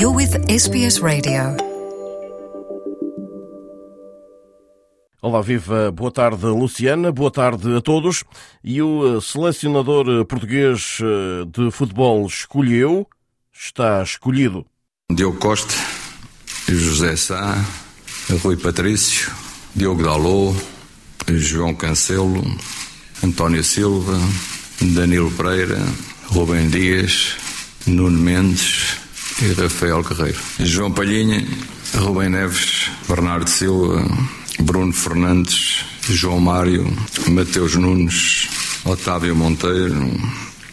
You're with SBS Radio. Olá, viva. Boa tarde, Luciana. Boa tarde a todos. E o eh, selecionador eh, português eh, de futebol escolheu, está escolhido. Diogo Costa, José Sá, Rui Patrício, Diogo Dalô, João Cancelo, António Silva, Danilo Pereira, Rubem Dias, Nuno Mendes e Rafael Guerreiro. João Palhinha, Rubem Neves, Bernardo Silva, Bruno Fernandes, João Mário, Mateus Nunes, Otávio Monteiro,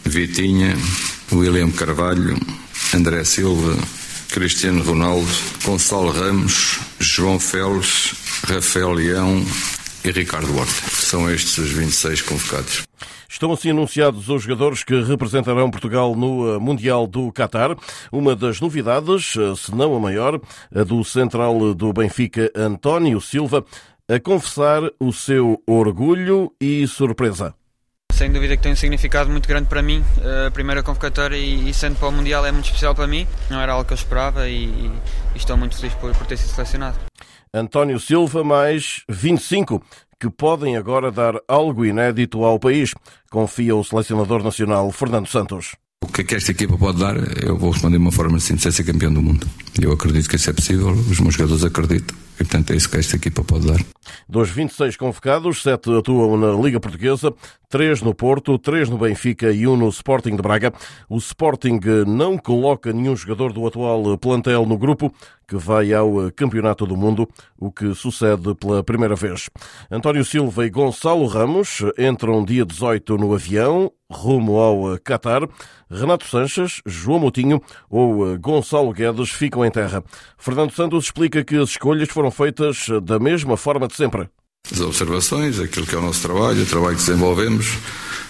Vitinha, William Carvalho, André Silva, Cristiano Ronaldo, Gonçalo Ramos, João Félix, Rafael Leão e Ricardo Horta. São estes os 26 convocados. Estão assim anunciados os jogadores que representarão Portugal no eh, Mundial do Qatar. Uma das novidades, eh, se não a maior, a do central do Benfica, António Silva, a confessar o seu orgulho e surpresa. Sem dúvida que tem um significado muito grande para mim. Eh, a primeira convocatória e, sendo para o Mundial é muito especial para mim. Não era algo que eu esperava e, e estou muito feliz por, por ter sido selecionado. António Silva mais 25 que podem agora dar algo inédito ao país, confia o selecionador nacional Fernando Santos. O que é que esta equipa pode dar? Eu vou responder de uma forma simples: é ser campeão do mundo. Eu acredito que isso é possível, os meus jogadores acreditam. E, portanto, é isso que esta equipa pode dar. Dos 26 convocados, 7 atuam na Liga Portuguesa, 3 no Porto, 3 no Benfica e 1 no Sporting de Braga. O Sporting não coloca nenhum jogador do atual plantel no grupo, que vai ao Campeonato do Mundo, o que sucede pela primeira vez. António Silva e Gonçalo Ramos entram dia 18 no avião, rumo ao Qatar. Renato Sanches, João Moutinho ou Gonçalo Guedes ficam em terra. Fernando Santos explica que as escolhas foram feitas da mesma forma de sempre. As observações, aquilo que é o nosso trabalho, o trabalho que desenvolvemos,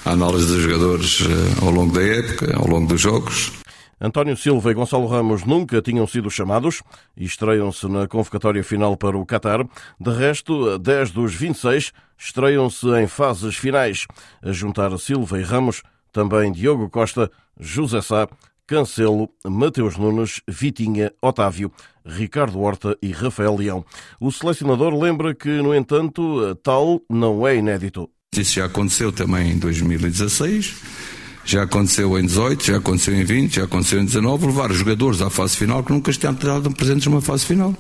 a análise dos jogadores eh, ao longo da época, ao longo dos jogos. António Silva e Gonçalo Ramos nunca tinham sido chamados e estreiam-se na convocatória final para o Qatar. De resto, 10 dos 26 estreiam-se em fases finais. A juntar Silva e Ramos, também Diogo Costa, José Sá, Cancelo, Mateus Nunes, Vitinha, Otávio, Ricardo Horta e Rafael Leão. O selecionador lembra que, no entanto, tal não é inédito. Isso já aconteceu também em 2016, já aconteceu em 18, já aconteceu em 20, já aconteceu em 19, levar jogadores à fase final que nunca estiveram presentes numa fase final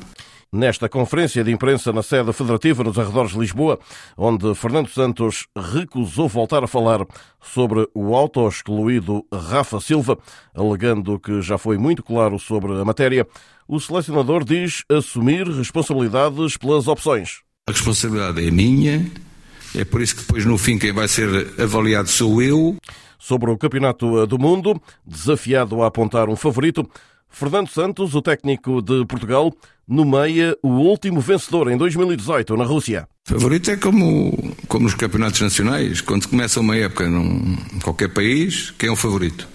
nesta conferência de imprensa na sede federativa nos arredores de Lisboa, onde Fernando Santos recusou voltar a falar sobre o auto-excluído Rafa Silva, alegando que já foi muito claro sobre a matéria, o selecionador diz assumir responsabilidades pelas opções. A responsabilidade é minha, é por isso que depois no fim quem vai ser avaliado sou eu. Sobre o Campeonato do Mundo, desafiado a apontar um favorito, Fernando Santos, o técnico de Portugal, nomeia o último vencedor em 2018 na Rússia. Favorito é como, como nos campeonatos nacionais, quando começa uma época num qualquer país, quem é o favorito?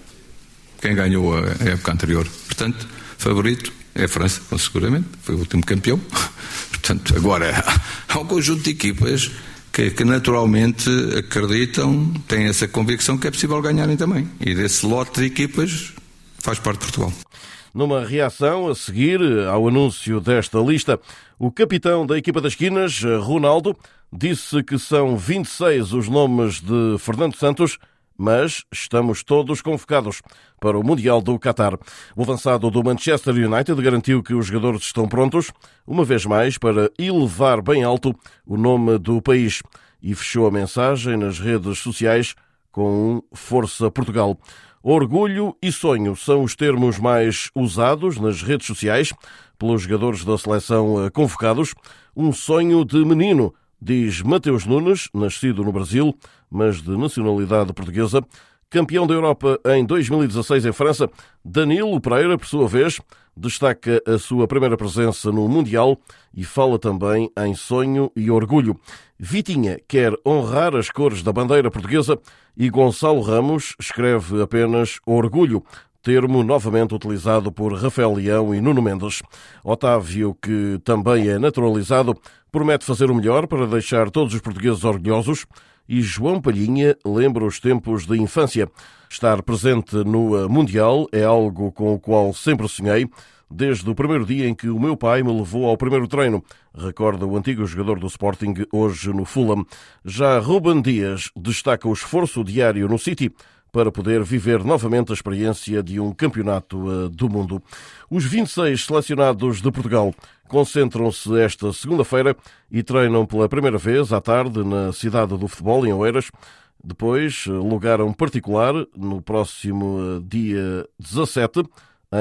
Quem ganhou a época anterior. Portanto, favorito é a França, seguramente, foi o último campeão. Portanto, agora há um conjunto de equipas que, que, naturalmente acreditam, têm essa convicção que é possível ganharem também. E desse lote de equipas faz parte de Portugal. Numa reação a seguir ao anúncio desta lista, o capitão da equipa das Quinas, Ronaldo, disse que são 26 os nomes de Fernando Santos, mas estamos todos convocados para o Mundial do Qatar. O avançado do Manchester United garantiu que os jogadores estão prontos, uma vez mais, para elevar bem alto o nome do país e fechou a mensagem nas redes sociais com um Força Portugal. Orgulho e sonho são os termos mais usados nas redes sociais pelos jogadores da seleção eh, convocados. Um sonho de menino, diz Mateus Nunes, nascido no Brasil, mas de nacionalidade portuguesa. Campeão da Europa em 2016 em França, Danilo Pereira, por sua vez, destaca a sua primeira presença no Mundial e fala também em sonho e orgulho. Vitinha quer honrar as cores da bandeira portuguesa e Gonçalo Ramos escreve apenas orgulho, termo novamente utilizado por Rafael Leão e Nuno Mendes. Otávio, que também é naturalizado, promete fazer o melhor para deixar todos os portugueses orgulhosos e João Palhinha lembra os tempos de infância. Estar presente no Mundial é algo com o qual sempre sonhei desde o primeiro dia em que o meu pai me levou ao primeiro treino, recorda o antigo jogador do Sporting, hoje no Fulham. Já Ruben Dias destaca o esforço diário no City para poder viver novamente a experiência de um campeonato eh, do mundo. Os 26 selecionados de Portugal concentram-se esta segunda-feira e treinam pela primeira vez à tarde na cidade do futebol, em Oeiras. Depois, eh, lugar um particular no próximo eh, dia 17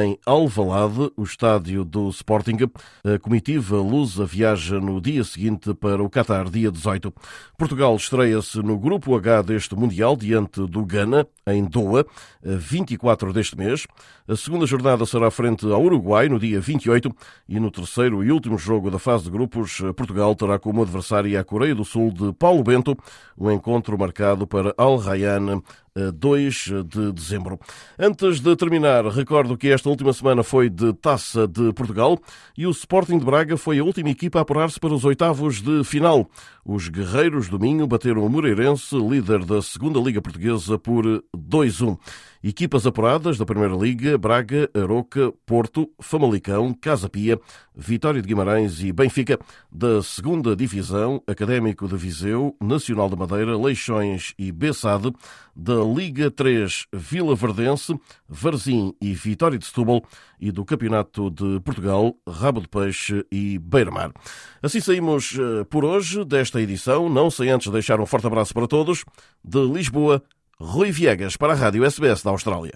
em Alvalade, o estádio do Sporting. A comitiva lusa viaja no dia seguinte para o Qatar, dia 18. Portugal estreia-se no Grupo H deste Mundial, diante do Ghana, em Doha, 24 deste mês. A segunda jornada será frente ao Uruguai, no dia 28, e no terceiro e último jogo da fase de grupos, Portugal terá como adversária a Coreia do Sul de Paulo Bento, um encontro marcado para Al Rayyan 2 de dezembro. Antes de terminar, recordo que esta última semana foi de Taça de Portugal e o Sporting de Braga foi a última equipa a apurar-se para os oitavos de final. Os guerreiros do Minho bateram o Moreirense, líder da segunda Liga Portuguesa, por 2-1. Equipas apuradas da Primeira Liga, Braga, Aroca, Porto, Famalicão, Casa Pia, Vitória de Guimarães e Benfica. Da Segunda Divisão, Académico de Viseu, Nacional de Madeira, Leixões e Bessade. Da Liga 3, Vila Verdense, Varzim e Vitória de Setúbal. E do Campeonato de Portugal, Rabo de Peixe e Beira-Mar. Assim saímos eh, por hoje desta edição. Não sem antes deixar um forte abraço para todos. De Lisboa, Rui Viegas para a Rádio SBS da Austrália.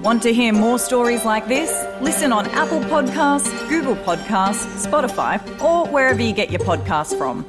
Want to hear more stories like this? Listen on Apple Podcasts, Google Podcasts, Spotify, or wherever you get your podcasts from.